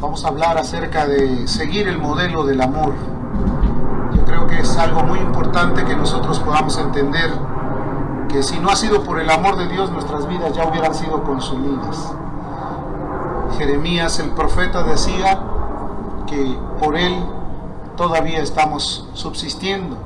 vamos a hablar acerca de seguir el modelo del amor. Yo creo que es algo muy importante que nosotros podamos entender que si no ha sido por el amor de Dios nuestras vidas ya hubieran sido consumidas. Jeremías el profeta decía que por él todavía estamos subsistiendo.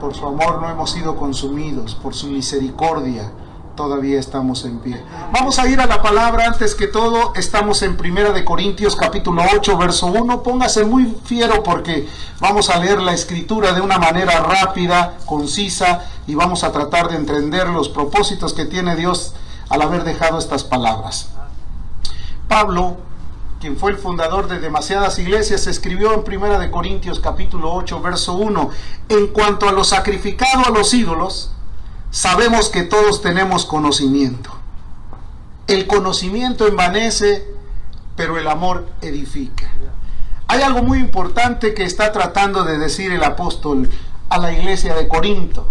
Por su amor no hemos sido consumidos, por su misericordia todavía estamos en pie. Vamos a ir a la palabra antes que todo. Estamos en Primera de Corintios capítulo 8 verso 1. Póngase muy fiero porque vamos a leer la escritura de una manera rápida, concisa y vamos a tratar de entender los propósitos que tiene Dios al haber dejado estas palabras. Pablo, quien fue el fundador de demasiadas iglesias, escribió en Primera de Corintios capítulo 8 verso 1, en cuanto a lo sacrificado a los ídolos, sabemos que todos tenemos conocimiento. El conocimiento envanece, pero el amor edifica. Hay algo muy importante que está tratando de decir el apóstol a la iglesia de Corinto.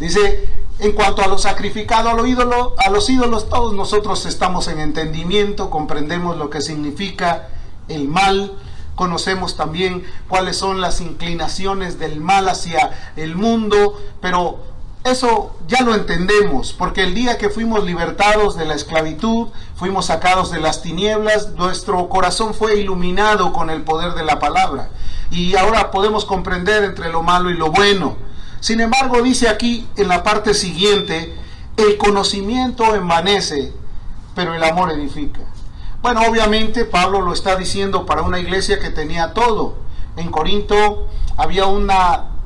Dice, en cuanto a lo sacrificado a, lo ídolo, a los ídolos, todos nosotros estamos en entendimiento, comprendemos lo que significa el mal, conocemos también cuáles son las inclinaciones del mal hacia el mundo, pero eso ya lo entendemos, porque el día que fuimos libertados de la esclavitud, fuimos sacados de las tinieblas, nuestro corazón fue iluminado con el poder de la palabra. Y ahora podemos comprender entre lo malo y lo bueno. Sin embargo, dice aquí en la parte siguiente, el conocimiento envanece, pero el amor edifica. Bueno, obviamente Pablo lo está diciendo para una iglesia que tenía todo. En Corinto había una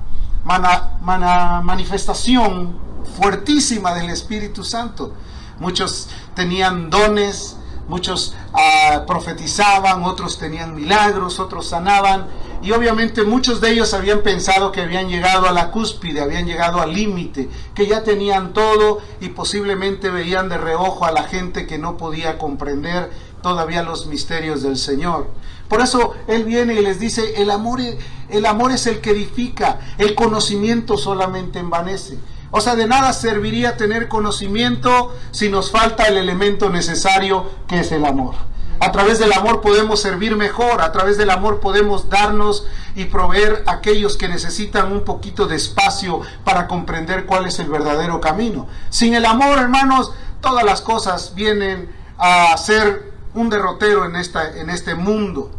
manifestación fuertísima del Espíritu Santo. Muchos tenían dones, muchos ah, profetizaban, otros tenían milagros, otros sanaban. Y obviamente muchos de ellos habían pensado que habían llegado a la cúspide, habían llegado al límite, que ya tenían todo y posiblemente veían de reojo a la gente que no podía comprender todavía los misterios del Señor. Por eso Él viene y les dice, el amor, el amor es el que edifica, el conocimiento solamente envanece. O sea, de nada serviría tener conocimiento si nos falta el elemento necesario que es el amor. A través del amor podemos servir mejor, a través del amor podemos darnos y proveer a aquellos que necesitan un poquito de espacio para comprender cuál es el verdadero camino. Sin el amor, hermanos, todas las cosas vienen a ser un derrotero en, esta, en este mundo.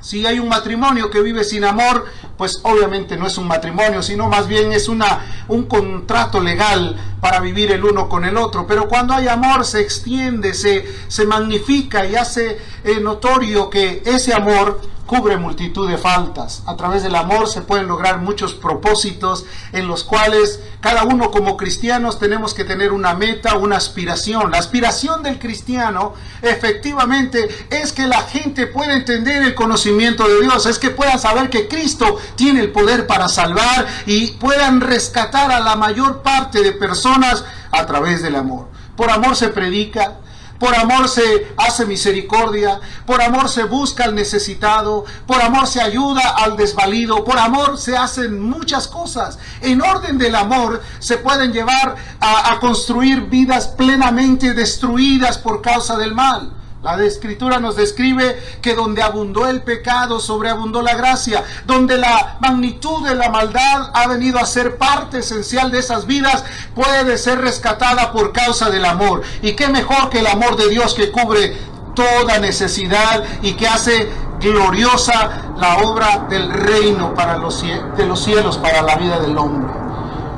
Si hay un matrimonio que vive sin amor, pues obviamente no es un matrimonio, sino más bien es una, un contrato legal para vivir el uno con el otro. Pero cuando hay amor se extiende, se, se magnifica y hace eh, notorio que ese amor cubre multitud de faltas. A través del amor se pueden lograr muchos propósitos en los cuales cada uno como cristianos tenemos que tener una meta, una aspiración. La aspiración del cristiano efectivamente es que la gente pueda entender el conocimiento de Dios, es que puedan saber que Cristo tiene el poder para salvar y puedan rescatar a la mayor parte de personas a través del amor. Por amor se predica, por amor se hace misericordia, por amor se busca al necesitado, por amor se ayuda al desvalido, por amor se hacen muchas cosas. En orden del amor se pueden llevar a, a construir vidas plenamente destruidas por causa del mal. La escritura nos describe que donde abundó el pecado, sobreabundó la gracia, donde la magnitud de la maldad ha venido a ser parte esencial de esas vidas, puede ser rescatada por causa del amor. Y qué mejor que el amor de Dios que cubre toda necesidad y que hace gloriosa la obra del reino para los, de los cielos, para la vida del hombre.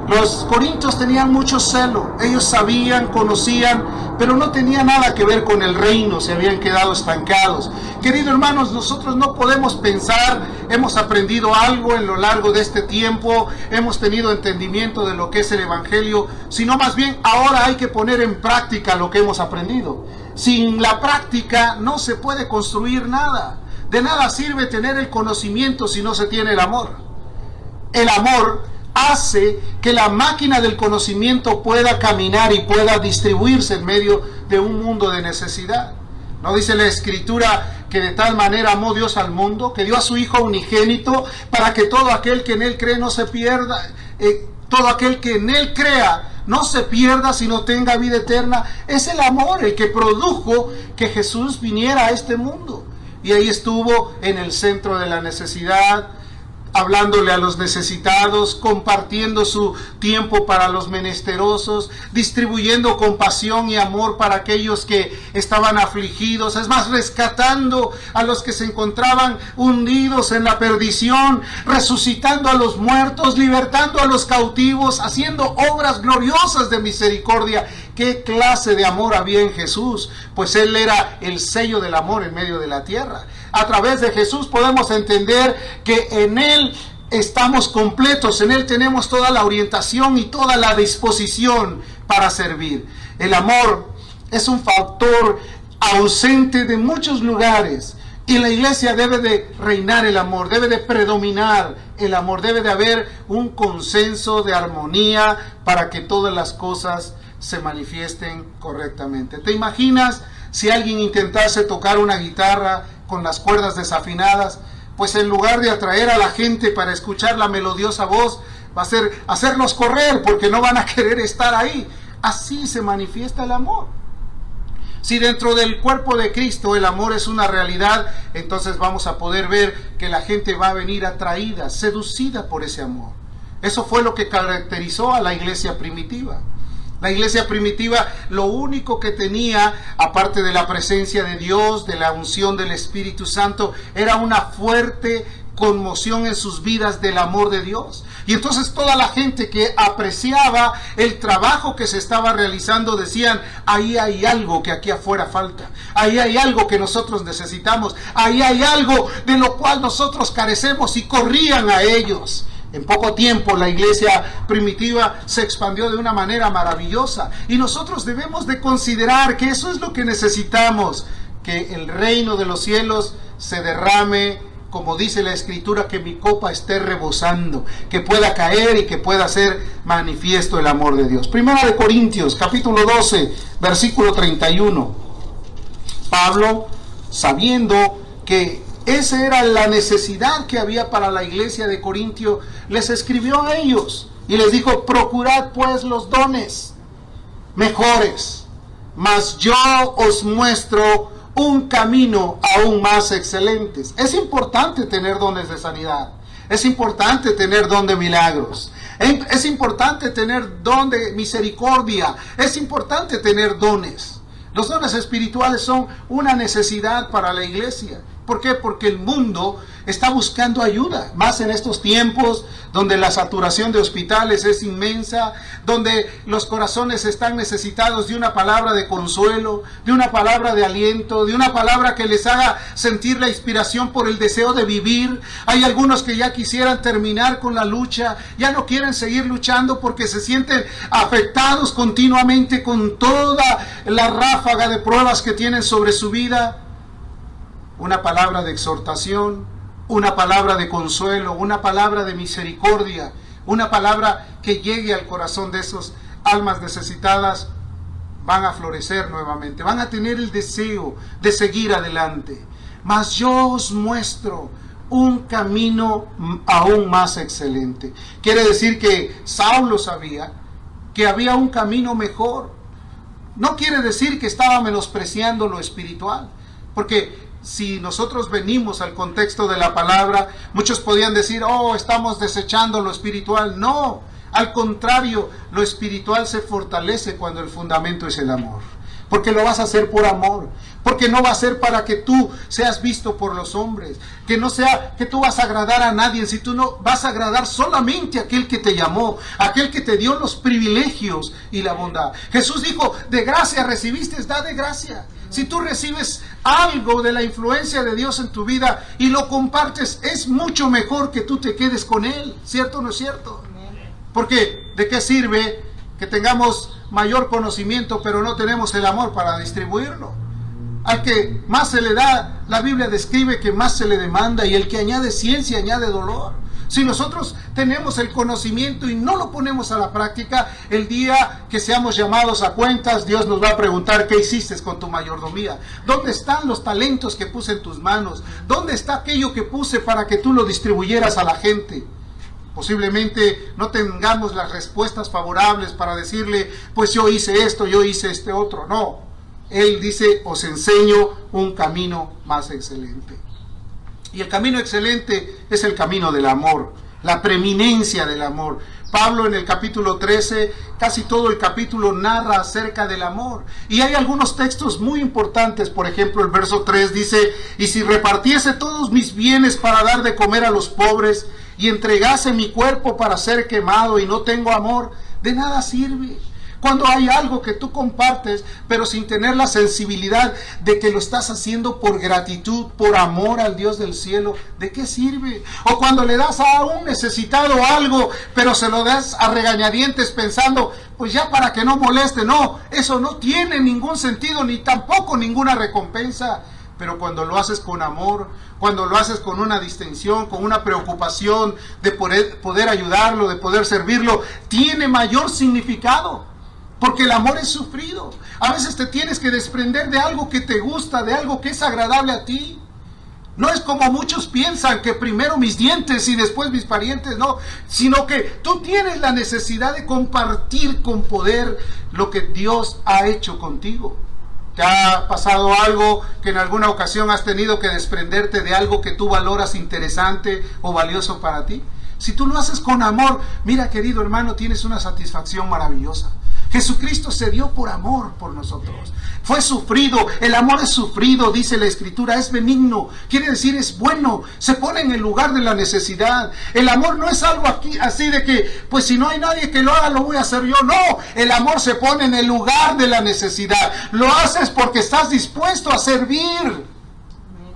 Los corintios tenían mucho celo, ellos sabían, conocían, pero no tenía nada que ver con el reino, se habían quedado estancados. Queridos hermanos, nosotros no podemos pensar, hemos aprendido algo en lo largo de este tiempo, hemos tenido entendimiento de lo que es el Evangelio, sino más bien ahora hay que poner en práctica lo que hemos aprendido. Sin la práctica no se puede construir nada. De nada sirve tener el conocimiento si no se tiene el amor. El amor hace que la máquina del conocimiento pueda caminar y pueda distribuirse en medio de un mundo de necesidad. ¿No dice la escritura que de tal manera amó Dios al mundo, que dio a su Hijo unigénito para que todo aquel que en Él cree no se pierda, eh, todo aquel que en Él crea no se pierda, sino tenga vida eterna? Es el amor el que produjo que Jesús viniera a este mundo. y ahí estuvo en el centro de la necesidad, hablándole a los necesitados, compartiendo su tiempo para los menesterosos, distribuyendo compasión y amor para aquellos que estaban afligidos, es más, rescatando a los que se encontraban hundidos en la perdición, resucitando a los muertos, libertando a los cautivos, haciendo obras gloriosas de misericordia. ¿Qué clase de amor había en Jesús? Pues Él era el sello del amor en medio de la tierra a través de Jesús podemos entender que en Él estamos completos, en Él tenemos toda la orientación y toda la disposición para servir. El amor es un factor ausente de muchos lugares. Y la iglesia debe de reinar el amor, debe de predominar el amor, debe de haber un consenso de armonía para que todas las cosas se manifiesten correctamente. ¿Te imaginas si alguien intentase tocar una guitarra con las cuerdas desafinadas, pues en lugar de atraer a la gente para escuchar la melodiosa voz, va a ser hacerlos correr porque no van a querer estar ahí. Así se manifiesta el amor. Si dentro del cuerpo de Cristo el amor es una realidad, entonces vamos a poder ver que la gente va a venir atraída, seducida por ese amor. Eso fue lo que caracterizó a la iglesia primitiva. La iglesia primitiva lo único que tenía, aparte de la presencia de Dios, de la unción del Espíritu Santo, era una fuerte conmoción en sus vidas del amor de Dios. Y entonces toda la gente que apreciaba el trabajo que se estaba realizando decían, ahí hay algo que aquí afuera falta, ahí hay algo que nosotros necesitamos, ahí hay algo de lo cual nosotros carecemos y corrían a ellos. En poco tiempo la iglesia primitiva se expandió de una manera maravillosa y nosotros debemos de considerar que eso es lo que necesitamos, que el reino de los cielos se derrame, como dice la escritura, que mi copa esté rebosando, que pueda caer y que pueda ser manifiesto el amor de Dios. Primera de Corintios, capítulo 12, versículo 31. Pablo, sabiendo que esa era la necesidad que había para la iglesia de Corintio. Les escribió a ellos y les dijo, procurad pues los dones mejores, mas yo os muestro un camino aún más excelente. Es importante tener dones de sanidad. Es importante tener don de milagros. Es importante tener don de misericordia. Es importante tener dones. Los dones espirituales son una necesidad para la iglesia. ¿Por qué? Porque el mundo está buscando ayuda, más en estos tiempos donde la saturación de hospitales es inmensa, donde los corazones están necesitados de una palabra de consuelo, de una palabra de aliento, de una palabra que les haga sentir la inspiración por el deseo de vivir. Hay algunos que ya quisieran terminar con la lucha, ya no quieren seguir luchando porque se sienten afectados continuamente con toda la ráfaga de pruebas que tienen sobre su vida una palabra de exhortación, una palabra de consuelo, una palabra de misericordia, una palabra que llegue al corazón de esas almas necesitadas, van a florecer nuevamente, van a tener el deseo de seguir adelante. Mas yo os muestro un camino aún más excelente. Quiere decir que Saulo sabía que había un camino mejor. No quiere decir que estaba menospreciando lo espiritual, porque si nosotros venimos al contexto de la palabra, muchos podían decir, oh, estamos desechando lo espiritual. No, al contrario, lo espiritual se fortalece cuando el fundamento es el amor. Porque lo vas a hacer por amor. Porque no va a ser para que tú seas visto por los hombres. Que no sea que tú vas a agradar a nadie. Si tú no vas a agradar solamente a aquel que te llamó. Aquel que te dio los privilegios y la bondad. Jesús dijo, de gracia recibiste, da de gracia. Si tú recibes algo de la influencia de Dios en tu vida y lo compartes, es mucho mejor que tú te quedes con Él. ¿Cierto o no es cierto? Porque ¿de qué sirve que tengamos mayor conocimiento pero no tenemos el amor para distribuirlo? Al que más se le da, la Biblia describe que más se le demanda y el que añade ciencia añade dolor. Si nosotros tenemos el conocimiento y no lo ponemos a la práctica, el día que seamos llamados a cuentas, Dios nos va a preguntar qué hiciste con tu mayordomía. ¿Dónde están los talentos que puse en tus manos? ¿Dónde está aquello que puse para que tú lo distribuyeras a la gente? Posiblemente no tengamos las respuestas favorables para decirle, pues yo hice esto, yo hice este otro. No. Él dice, os enseño un camino más excelente. Y el camino excelente es el camino del amor, la preeminencia del amor. Pablo en el capítulo 13, casi todo el capítulo narra acerca del amor. Y hay algunos textos muy importantes, por ejemplo el verso 3 dice, y si repartiese todos mis bienes para dar de comer a los pobres, y entregase mi cuerpo para ser quemado y no tengo amor, de nada sirve. Cuando hay algo que tú compartes, pero sin tener la sensibilidad de que lo estás haciendo por gratitud, por amor al Dios del cielo, ¿de qué sirve? O cuando le das a un necesitado algo, pero se lo das a regañadientes pensando, pues ya para que no moleste, no, eso no tiene ningún sentido ni tampoco ninguna recompensa. Pero cuando lo haces con amor, cuando lo haces con una distinción, con una preocupación de poder, poder ayudarlo, de poder servirlo, tiene mayor significado. Porque el amor es sufrido. A veces te tienes que desprender de algo que te gusta, de algo que es agradable a ti. No es como muchos piensan que primero mis dientes y después mis parientes, no, sino que tú tienes la necesidad de compartir con poder lo que Dios ha hecho contigo. ¿Te ha pasado algo que en alguna ocasión has tenido que desprenderte de algo que tú valoras interesante o valioso para ti? Si tú lo haces con amor, mira querido hermano, tienes una satisfacción maravillosa. Jesucristo se dio por amor por nosotros. Fue sufrido. El amor es sufrido, dice la escritura, es benigno. Quiere decir, es bueno. Se pone en el lugar de la necesidad. El amor no es algo aquí así de que, pues si no hay nadie que lo haga, lo voy a hacer yo. No, el amor se pone en el lugar de la necesidad. Lo haces porque estás dispuesto a servir.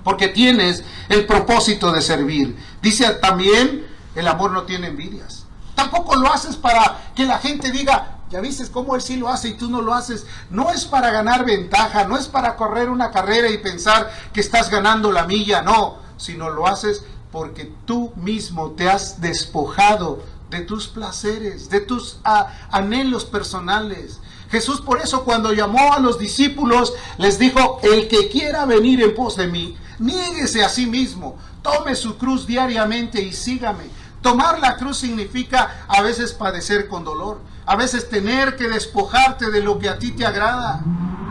Porque tienes el propósito de servir. Dice también, el amor no tiene envidias. Tampoco lo haces para que la gente diga, ya viste cómo él sí lo hace y tú no lo haces. No es para ganar ventaja, no es para correr una carrera y pensar que estás ganando la milla, no, sino lo haces porque tú mismo te has despojado de tus placeres, de tus anhelos personales. Jesús por eso cuando llamó a los discípulos les dijo, el que quiera venir en pos de mí, niéguese a sí mismo, tome su cruz diariamente y sígame. Tomar la cruz significa a veces padecer con dolor, a veces tener que despojarte de lo que a ti te agrada.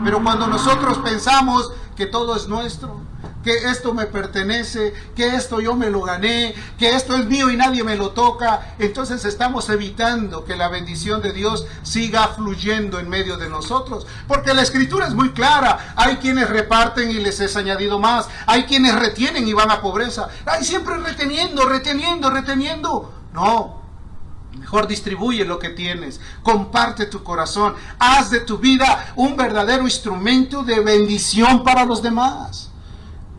Pero cuando nosotros pensamos que todo es nuestro, que esto me pertenece, que esto yo me lo gané, que esto es mío y nadie me lo toca, entonces estamos evitando que la bendición de Dios siga fluyendo en medio de nosotros. Porque la escritura es muy clara, hay quienes reparten y les es añadido más, hay quienes retienen y van a pobreza, hay siempre reteniendo, reteniendo, reteniendo. No, Mejor distribuye lo que tienes, comparte tu corazón, haz de tu vida un verdadero instrumento de bendición para los demás.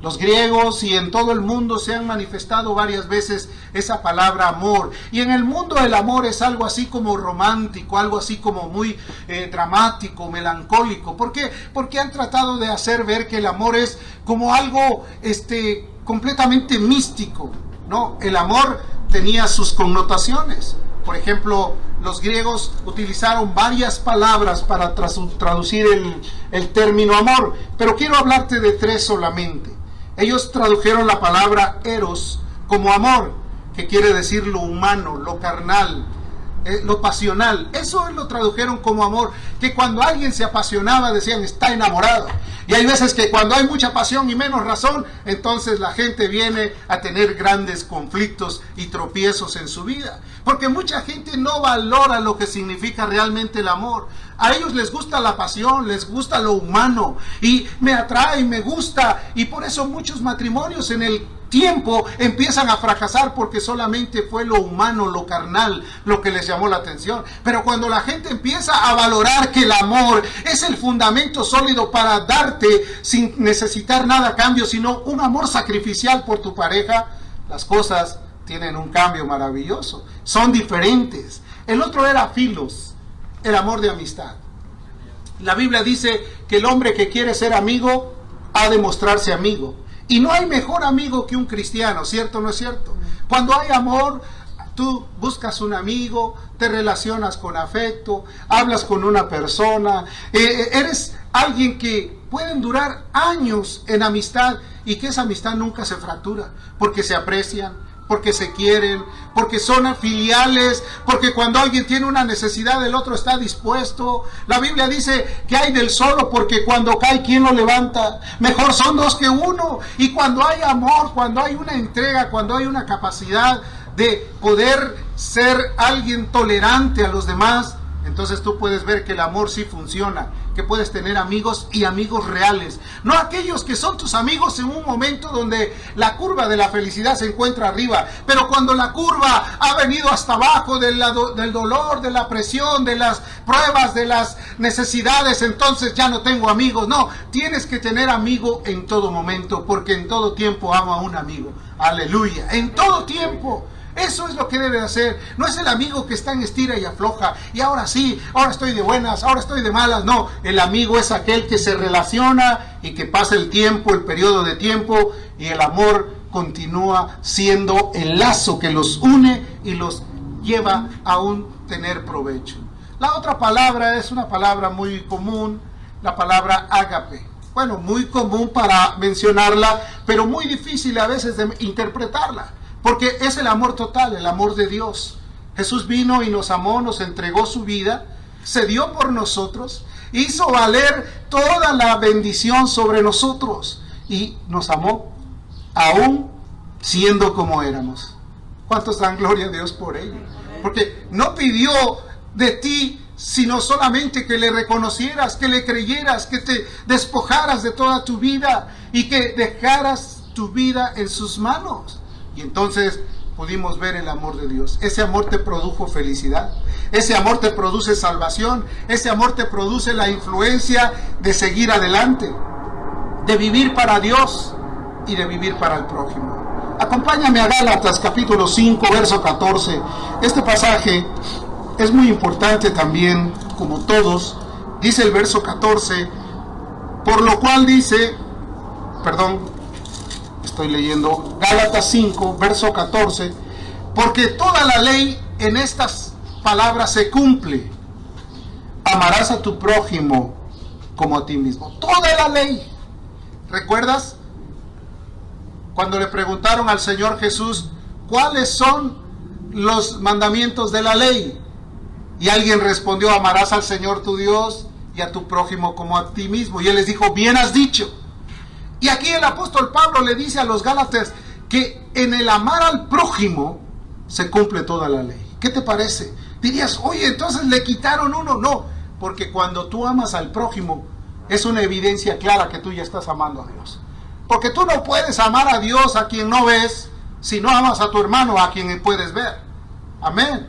Los griegos y en todo el mundo se han manifestado varias veces esa palabra amor. Y en el mundo el amor es algo así como romántico, algo así como muy eh, dramático, melancólico. ¿Por qué? Porque han tratado de hacer ver que el amor es como algo este, completamente místico. No, el amor tenía sus connotaciones. Por ejemplo, los griegos utilizaron varias palabras para traducir el, término amor, pero quiero hablarte de tres solamente. Ellos tradujeron la palabra eros como amor, que quiere decir lo humano, lo carnal, eh, lo pasional. Eso lo tradujeron como amor, que cuando alguien se apasionaba decían está enamorado. Y hay veces que cuando hay mucha pasión y menos razón, entonces la gente viene a tener grandes conflictos y tropiezos en su vida. Porque mucha gente no valora lo que significa realmente el amor. A ellos les gusta la pasión, les gusta lo humano y me atrae, me gusta. Y por eso muchos matrimonios en el tiempo empiezan a fracasar porque solamente fue lo humano, lo carnal, lo que les llamó la atención. Pero cuando la gente empieza a valorar que el amor es el fundamento sólido para darte sin necesitar nada a cambio, sino un amor sacrificial por tu pareja, las cosas tienen un cambio maravilloso. Son diferentes. El otro era filos, el amor de amistad. La Biblia dice que el hombre que quiere ser amigo ha de mostrarse amigo. Y no hay mejor amigo que un cristiano, ¿cierto o no es cierto? Cuando hay amor, tú buscas un amigo, te relacionas con afecto, hablas con una persona, eh, eh, eres alguien que pueden durar años en amistad y que esa amistad nunca se fractura, porque se aprecian, porque se quieren, porque son filiales, porque cuando alguien tiene una necesidad el otro está dispuesto. La Biblia dice que hay del solo porque cuando cae quien lo levanta. Mejor son dos que uno. Y cuando hay amor, cuando hay una entrega, cuando hay una capacidad de poder ser alguien tolerante a los demás, entonces tú puedes ver que el amor sí funciona, que puedes tener amigos y amigos reales. No aquellos que son tus amigos en un momento donde la curva de la felicidad se encuentra arriba, pero cuando la curva ha venido hasta abajo del, del dolor, de la presión, de las pruebas, de las necesidades, entonces ya no tengo amigos. No, tienes que tener amigo en todo momento, porque en todo tiempo amo a un amigo. Aleluya, en todo tiempo. Eso es lo que debe hacer. No es el amigo que está en estira y afloja. Y ahora sí, ahora estoy de buenas, ahora estoy de malas. No, el amigo es aquel que se relaciona y que pasa el tiempo, el periodo de tiempo. Y el amor continúa siendo el lazo que los une y los lleva a un tener provecho. La otra palabra es una palabra muy común, la palabra ágape. Bueno, muy común para mencionarla, pero muy difícil a veces de interpretarla. Porque es el amor total, el amor de Dios. Jesús vino y nos amó, nos entregó su vida, se dio por nosotros, hizo valer toda la bendición sobre nosotros y nos amó aún siendo como éramos. ¿Cuántos dan gloria a Dios por ello? Porque no pidió de ti sino solamente que le reconocieras, que le creyeras, que te despojaras de toda tu vida y que dejaras tu vida en sus manos. Y entonces pudimos ver el amor de Dios. Ese amor te produjo felicidad. Ese amor te produce salvación. Ese amor te produce la influencia de seguir adelante, de vivir para Dios y de vivir para el prójimo. Acompáñame a Gálatas capítulo 5, verso 14. Este pasaje es muy importante también, como todos. Dice el verso 14, por lo cual dice, perdón, estoy leyendo Gálatas 5, verso 14, porque toda la ley en estas palabras se cumple. Amarás a tu prójimo como a ti mismo. Toda la ley. ¿Recuerdas? Cuando le preguntaron al Señor Jesús, ¿cuáles son los mandamientos de la ley? Y alguien respondió, amarás al Señor tu Dios y a tu prójimo como a ti mismo. Y él les dijo, bien has dicho. Y aquí el apóstol Pablo le dice a los Gálatas que en el amar al prójimo se cumple toda la ley. ¿Qué te parece? Dirías, oye, entonces le quitaron uno. No, porque cuando tú amas al prójimo es una evidencia clara que tú ya estás amando a Dios. Porque tú no puedes amar a Dios a quien no ves si no amas a tu hermano a quien puedes ver. Amén.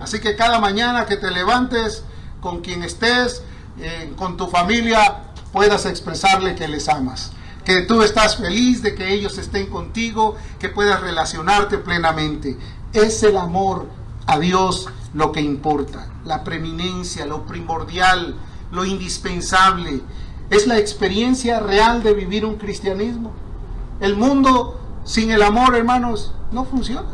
Así que cada mañana que te levantes con quien estés, eh, con tu familia, puedas expresarle que les amas que tú estás feliz de que ellos estén contigo, que puedas relacionarte plenamente. Es el amor a Dios lo que importa, la preeminencia, lo primordial, lo indispensable. Es la experiencia real de vivir un cristianismo. El mundo sin el amor, hermanos, no funciona.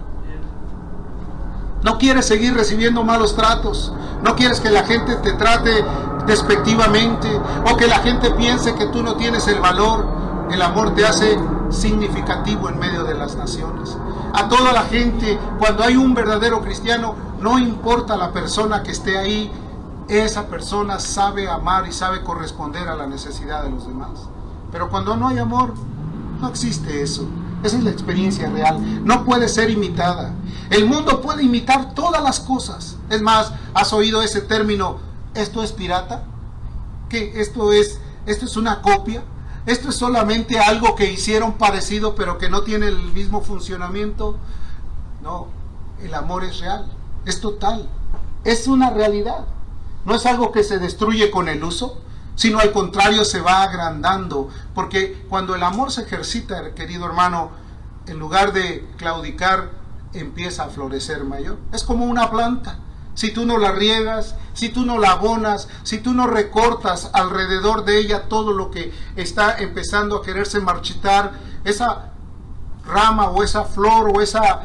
No quieres seguir recibiendo malos tratos. No quieres que la gente te trate despectivamente o que la gente piense que tú no tienes el valor el amor te hace significativo en medio de las naciones. A toda la gente, cuando hay un verdadero cristiano, no importa la persona que esté ahí, esa persona sabe amar y sabe corresponder a la necesidad de los demás. Pero cuando no hay amor, no existe eso. Esa es la experiencia real. No puede ser imitada. El mundo puede imitar todas las cosas. Es más, ¿has oído ese término? ¿Esto es pirata? ¿Qué? ¿Esto es, esto es una copia? Esto es solamente algo que hicieron parecido pero que no tiene el mismo funcionamiento. No, el amor es real, es total, es una realidad. No es algo que se destruye con el uso, sino al contrario se va agrandando. Porque cuando el amor se ejercita, querido hermano, en lugar de claudicar, empieza a florecer mayor. Es como una planta si tú no la riegas, si tú no la abonas, si tú no recortas alrededor de ella todo lo que está empezando a quererse marchitar, esa rama o esa flor o esa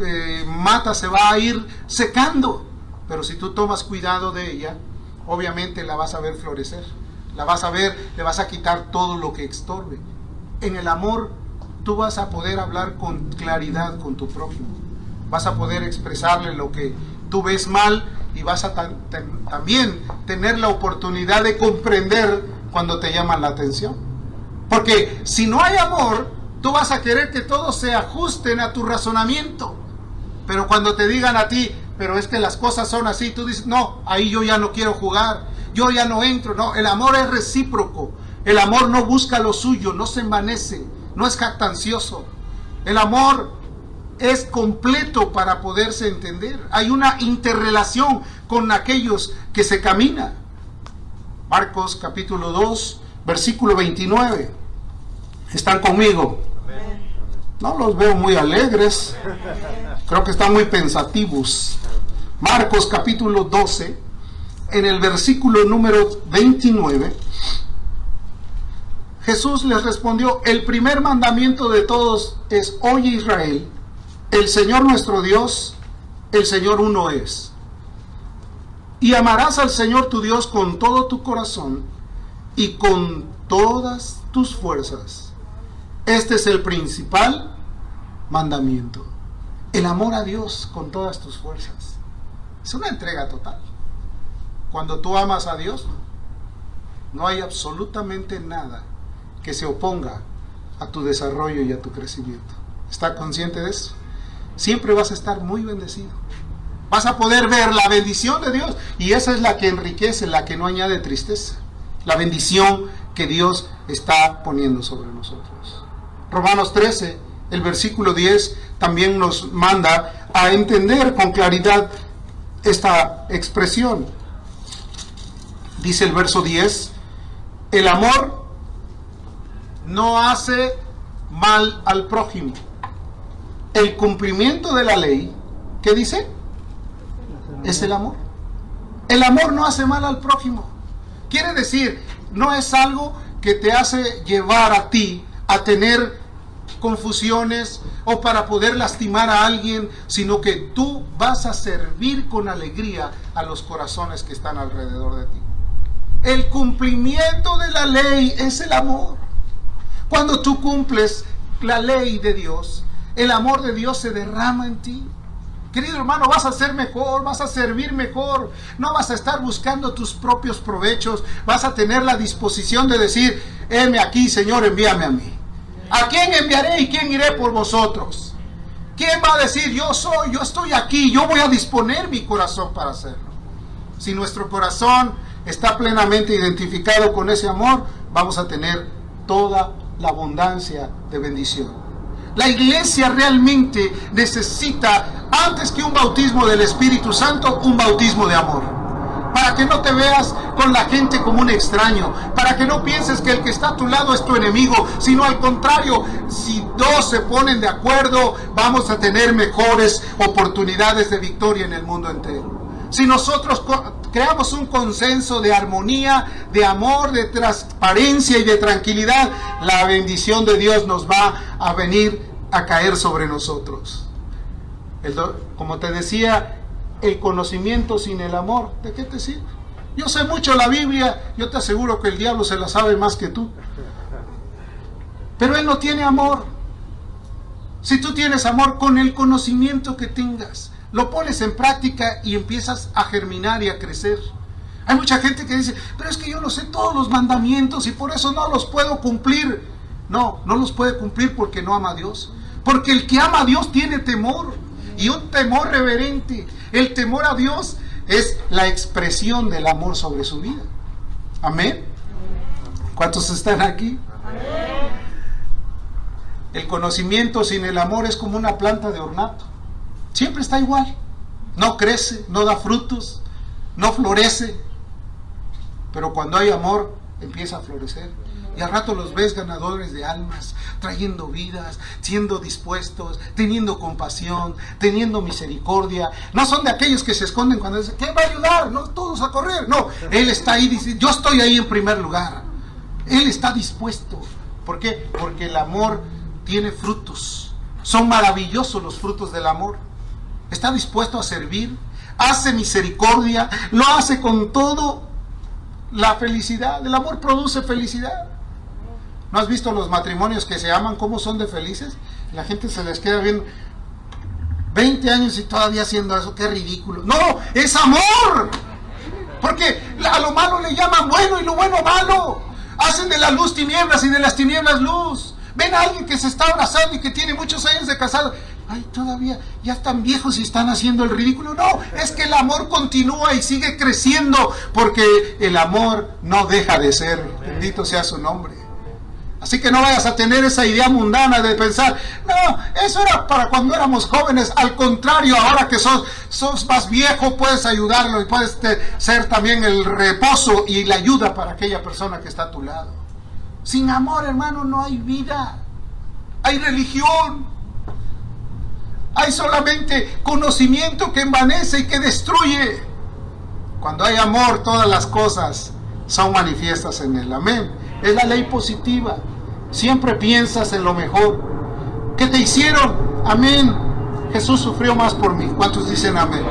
eh, mata se va a ir secando. Pero si tú tomas cuidado de ella, obviamente la vas a ver florecer. La vas a ver, le vas a quitar todo lo que estorbe. En el amor tú vas a poder hablar con claridad con tu prójimo. Vas a poder expresarle lo que tú ves mal y vas a también tener la oportunidad de comprender cuando te llaman la atención. Porque si no hay amor, tú vas a querer que todos se ajusten a tu razonamiento. Pero cuando te digan a ti, pero es que las cosas son así, tú dices, no, ahí yo ya no quiero jugar, yo ya no entro. No, el amor es recíproco. El amor no busca lo suyo, no se envanece, no es jactancioso. El amor es completo para poderse entender. Hay una interrelación con aquellos que se caminan. Marcos capítulo 2, versículo 29. ¿Están conmigo? No los veo muy alegres. Creo que están muy pensativos. Marcos capítulo 12, en el versículo número 29. Jesús les respondió, el primer mandamiento de todos es, oye Israel, el Señor nuestro Dios, el Señor uno es. Y amarás al Señor tu Dios con todo tu corazón y con todas tus fuerzas. Este es el principal mandamiento. El amor a Dios con todas tus fuerzas. Es una entrega total. Cuando tú amas a Dios, no hay absolutamente nada que se oponga a tu desarrollo y a tu crecimiento. ¿Está consciente de eso? Siempre vas a estar muy bendecido. Vas a poder ver la bendición de Dios y esa es la que enriquece, la que no añade tristeza. La bendición que Dios está poniendo sobre nosotros. Romanos 13, el versículo 10, también nos manda a entender con claridad esta expresión. Dice el verso 10, el amor no hace mal al prójimo el cumplimiento de la ley, ¿qué dice? Es el amor. El amor no hace mal al prójimo. Quiere decir, no es algo que te hace llevar a ti a tener confusiones o para poder lastimar a alguien, sino que tú vas a servir con alegría a los corazones que están alrededor de ti. El cumplimiento de la ley es el amor. Cuando tú cumples la ley de Dios, el amor de Dios se derrama en ti. Querido hermano, vas a ser mejor, vas a servir mejor, no vas a estar buscando tus propios provechos, vas a tener la disposición de decir, heme aquí, Señor, envíame a mí. ¿A quién enviaré y quién iré por vosotros? ¿Quién va a decir, yo soy, yo estoy aquí, yo voy a disponer mi corazón para hacerlo? Si nuestro corazón está plenamente identificado con ese amor, vamos a tener toda la abundancia de bendición. La iglesia realmente necesita, antes que un bautismo del Espíritu Santo, un bautismo de amor. Para que no te veas con la gente como un extraño. Para que no pienses que el que está a tu lado es tu enemigo. Sino al contrario, si dos se ponen de acuerdo, vamos a tener mejores oportunidades de victoria en el mundo entero. Si nosotros creamos un consenso de armonía, de amor, de transparencia y de tranquilidad, la bendición de Dios nos va a venir a caer sobre nosotros. como te decía, el conocimiento sin el amor, ¿de qué te sirve? Yo sé mucho la Biblia, yo te aseguro que el diablo se la sabe más que tú. Pero él no tiene amor. Si tú tienes amor con el conocimiento que tengas, lo pones en práctica y empiezas a germinar y a crecer. Hay mucha gente que dice, pero es que yo no sé todos los mandamientos y por eso no los puedo cumplir. No, no los puede cumplir porque no ama a Dios. Porque el que ama a Dios tiene temor y un temor reverente. El temor a Dios es la expresión del amor sobre su vida. Amén. ¿Cuántos están aquí? El conocimiento sin el amor es como una planta de ornato. Siempre está igual. No crece, no da frutos, no florece. Pero cuando hay amor, empieza a florecer. Y al rato los ves ganadores de almas, trayendo vidas, siendo dispuestos, teniendo compasión, teniendo misericordia. No son de aquellos que se esconden cuando dicen, ¿quién va a ayudar? No, todos a correr. No, Él está ahí, dice, yo estoy ahí en primer lugar. Él está dispuesto. ¿Por qué? Porque el amor tiene frutos. Son maravillosos los frutos del amor. Está dispuesto a servir, hace misericordia, lo hace con todo la felicidad. El amor produce felicidad. ¿No has visto los matrimonios que se aman, cómo son de felices? La gente se les queda bien 20 años y todavía haciendo eso, qué ridículo. No, es amor. Porque a lo malo le llaman bueno y lo bueno malo. Hacen de la luz tinieblas y de las tinieblas luz. Ven a alguien que se está abrazando y que tiene muchos años de casado. Ay, todavía ya están viejos y están haciendo el ridículo. No, es que el amor continúa y sigue creciendo porque el amor no deja de ser. Bendito sea su nombre. Así que no vayas a tener esa idea mundana de pensar, no, eso era para cuando éramos jóvenes. Al contrario, ahora que sos, sos más viejo, puedes ayudarlo y puedes ser también el reposo y la ayuda para aquella persona que está a tu lado. Sin amor, hermano, no hay vida. Hay religión. Hay solamente conocimiento que envanece y que destruye. Cuando hay amor, todas las cosas son manifiestas en él. Amén. Es la ley positiva. Siempre piensas en lo mejor. ¿Qué te hicieron? Amén. Jesús sufrió más por mí. ¿Cuántos dicen amén?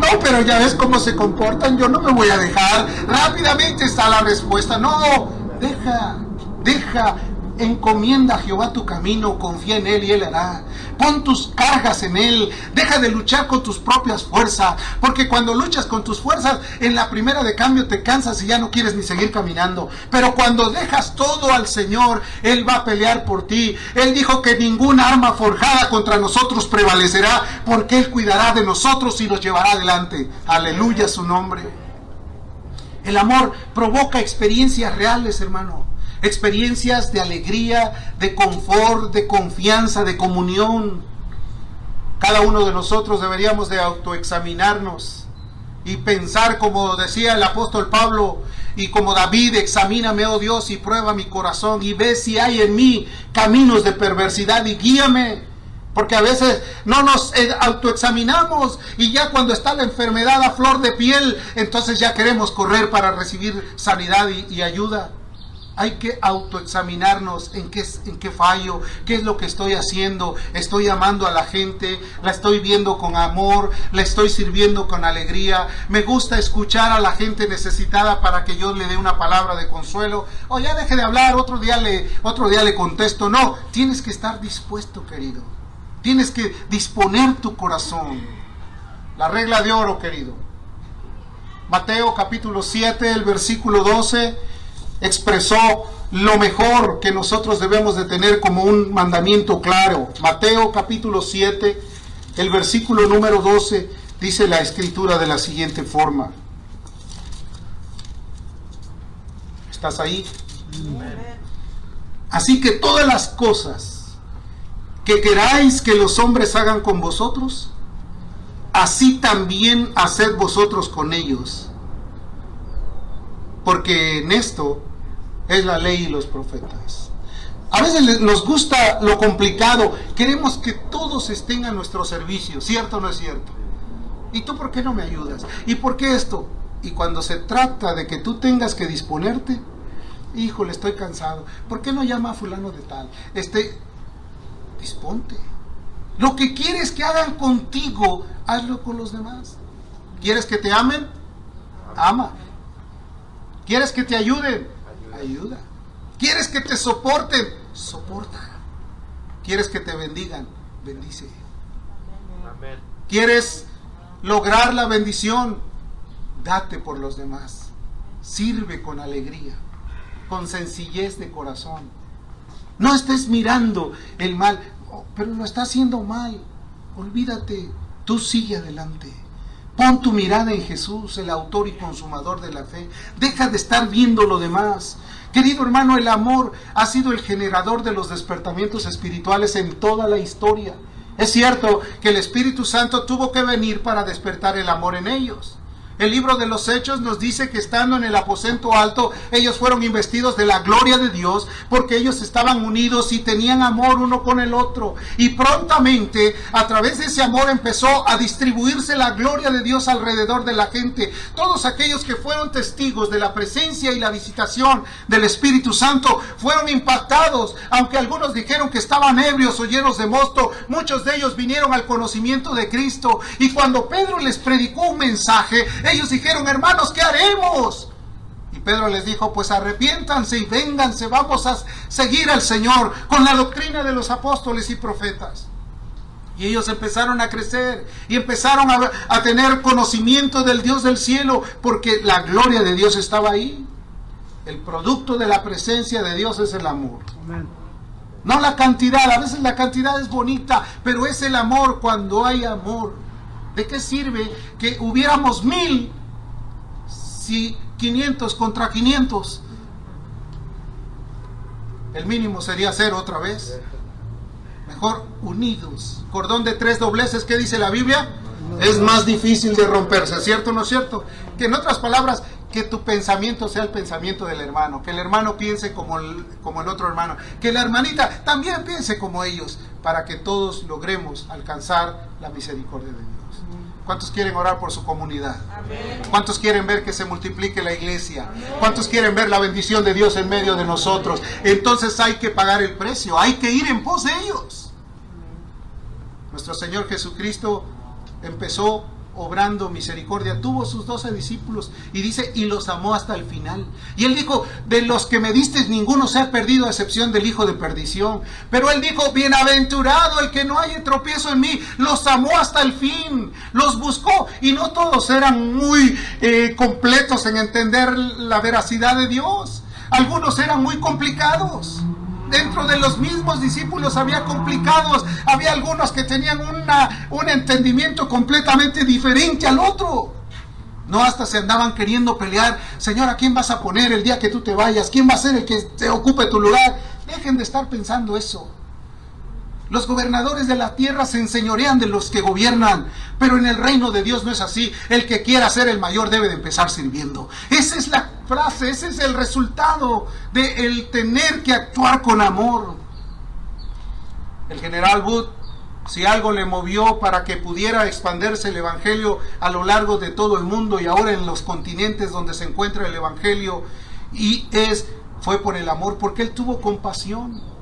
No, pero ya ves cómo se comportan. Yo no me voy a dejar. Rápidamente está la respuesta. No, deja, deja Encomienda a Jehová tu camino, confía en Él y Él hará. Pon tus cargas en Él, deja de luchar con tus propias fuerzas, porque cuando luchas con tus fuerzas, en la primera de cambio te cansas y ya no quieres ni seguir caminando. Pero cuando dejas todo al Señor, Él va a pelear por ti. Él dijo que ninguna arma forjada contra nosotros prevalecerá, porque Él cuidará de nosotros y nos llevará adelante. Aleluya su nombre. El amor provoca experiencias reales, hermano experiencias de alegría, de confort, de confianza, de comunión. Cada uno de nosotros deberíamos de autoexaminarnos y pensar como decía el apóstol Pablo y como David, examíname, oh Dios, y prueba mi corazón y ve si hay en mí caminos de perversidad y guíame. Porque a veces no nos eh, autoexaminamos y ya cuando está la enfermedad a flor de piel, entonces ya queremos correr para recibir sanidad y, y ayuda. Hay que autoexaminarnos en qué, en qué fallo, qué es lo que estoy haciendo. Estoy amando a la gente, la estoy viendo con amor, la estoy sirviendo con alegría. Me gusta escuchar a la gente necesitada para que yo le dé una palabra de consuelo. O ya deje de hablar, otro día le, otro día le contesto. No, tienes que estar dispuesto, querido. Tienes que disponer tu corazón. La regla de oro, querido. Mateo capítulo 7, el versículo 12 expresó lo mejor que nosotros debemos de tener como un mandamiento claro. Mateo capítulo 7, el versículo número 12, dice la escritura de la siguiente forma. ¿Estás ahí? Así que todas las cosas que queráis que los hombres hagan con vosotros, así también haced vosotros con ellos. Porque en esto es la ley y los profetas. A veces nos gusta lo complicado, queremos que todos estén a nuestro servicio, ¿cierto o no es cierto? ¿Y tú por qué no me ayudas? ¿Y por qué esto? Y cuando se trata de que tú tengas que disponerte, híjole, estoy cansado. ¿Por qué no llama a fulano de tal? Este, disponte. Lo que quieres que hagan contigo, hazlo con los demás. ¿Quieres que te amen? Ama. ¿Quieres que te ayuden? Ayuda. ¿Quieres que te soporten? Soporta. ¿Quieres que te bendigan? Bendice. ¿Quieres lograr la bendición? Date por los demás. Sirve con alegría, con sencillez de corazón. No estés mirando el mal, oh, pero lo está haciendo mal. Olvídate, tú sigue adelante. Pon tu mirada en Jesús, el autor y consumador de la fe. Deja de estar viendo lo demás. Querido hermano, el amor ha sido el generador de los despertamientos espirituales en toda la historia. Es cierto que el Espíritu Santo tuvo que venir para despertar el amor en ellos. El libro de los Hechos nos dice que estando en el aposento alto, ellos fueron investidos de la gloria de Dios porque ellos estaban unidos y tenían amor uno con el otro. Y prontamente, a través de ese amor, empezó a distribuirse la gloria de Dios alrededor de la gente. Todos aquellos que fueron testigos de la presencia y la visitación del Espíritu Santo fueron impactados. Aunque algunos dijeron que estaban ebrios o llenos de mosto, muchos de ellos vinieron al conocimiento de Cristo. Y cuando Pedro les predicó un mensaje, ellos dijeron, hermanos, ¿qué haremos? Y Pedro les dijo, pues arrepiéntanse y vénganse, vamos a seguir al Señor con la doctrina de los apóstoles y profetas. Y ellos empezaron a crecer y empezaron a, a, tener conocimiento del Dios del cielo porque la gloria de Dios estaba ahí. El producto de la presencia de Dios es el amor. No la cantidad, a veces la cantidad es bonita, pero es el amor cuando hay amor. ¿De qué sirve que hubiéramos mil si 500 contra 500? El mínimo sería cero otra vez. Mejor unidos. Cordón de tres dobleces, ¿qué dice la Biblia? Es más difícil de romperse, ¿cierto o no es cierto? Que en otras palabras, que tu pensamiento sea el pensamiento del hermano, que el hermano piense como el, como el otro hermano, que la hermanita también piense como ellos, para que todos logremos alcanzar la misericordia de Dios. ¿Cuántos quieren orar por su comunidad? ¿Cuántos quieren ver que se multiplique la iglesia? ¿Cuántos quieren ver la bendición de Dios en medio de nosotros? Entonces hay que pagar el precio, hay que ir en pos de ellos. Nuestro Señor Jesucristo empezó obrando misericordia, tuvo sus doce discípulos y dice, y los amó hasta el final. Y él dijo, de los que me diste ninguno se ha perdido a excepción del hijo de perdición. Pero él dijo, bienaventurado el que no haya tropiezo en mí, los amó hasta el fin, los buscó y no todos eran muy eh, completos en entender la veracidad de Dios. Algunos eran muy complicados dentro de los mismos discípulos había complicados, había algunos que tenían una, un entendimiento completamente diferente al otro. No hasta se andaban queriendo pelear, Señor, ¿a quién vas a poner el día que tú te vayas? ¿Quién va a ser el que te ocupe tu lugar? Dejen de estar pensando eso. Los gobernadores de la tierra se enseñorean de los que gobiernan, pero en el reino de Dios no es así. El que quiera ser el mayor debe de empezar sirviendo. Esa es la frase, ese es el resultado de el tener que actuar con amor. El general Wood, si algo le movió para que pudiera expandirse el evangelio a lo largo de todo el mundo y ahora en los continentes donde se encuentra el evangelio y es fue por el amor, porque él tuvo compasión.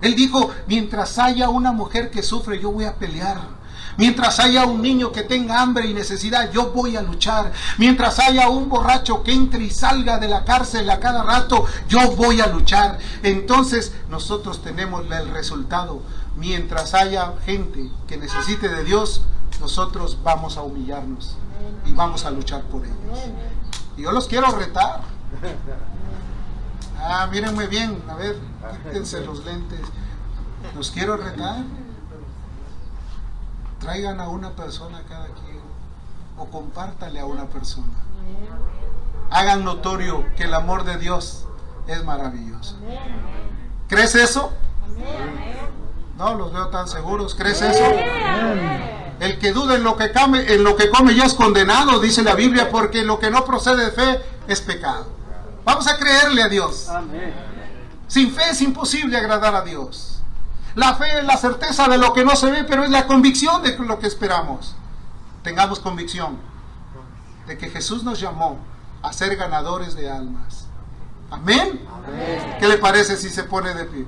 Él dijo, mientras haya una mujer que sufre, yo voy a pelear. Mientras haya un niño que tenga hambre y necesidad, yo voy a luchar. Mientras haya un borracho que entre y salga de la cárcel a cada rato, yo voy a luchar. Entonces nosotros tenemos el resultado. Mientras haya gente que necesite de Dios, nosotros vamos a humillarnos y vamos a luchar por ellos. Y yo los quiero retar. Ah, mírenme bien, a ver, quítense los lentes. Los quiero retar. Traigan a una persona cada quien o compártale a una persona. Hagan notorio que el amor de Dios es maravilloso. ¿Crees eso? No los veo tan seguros. ¿Crees eso? El que duda en lo que come, en lo que come ya es condenado, dice la Biblia, porque lo que no procede de fe es pecado. Vamos a creerle a Dios. Sin fe es imposible agradar a Dios. La fe es la certeza de lo que no se ve, pero es la convicción de lo que esperamos. Tengamos convicción de que Jesús nos llamó a ser ganadores de almas. Amén. ¿Qué le parece si se pone de pie?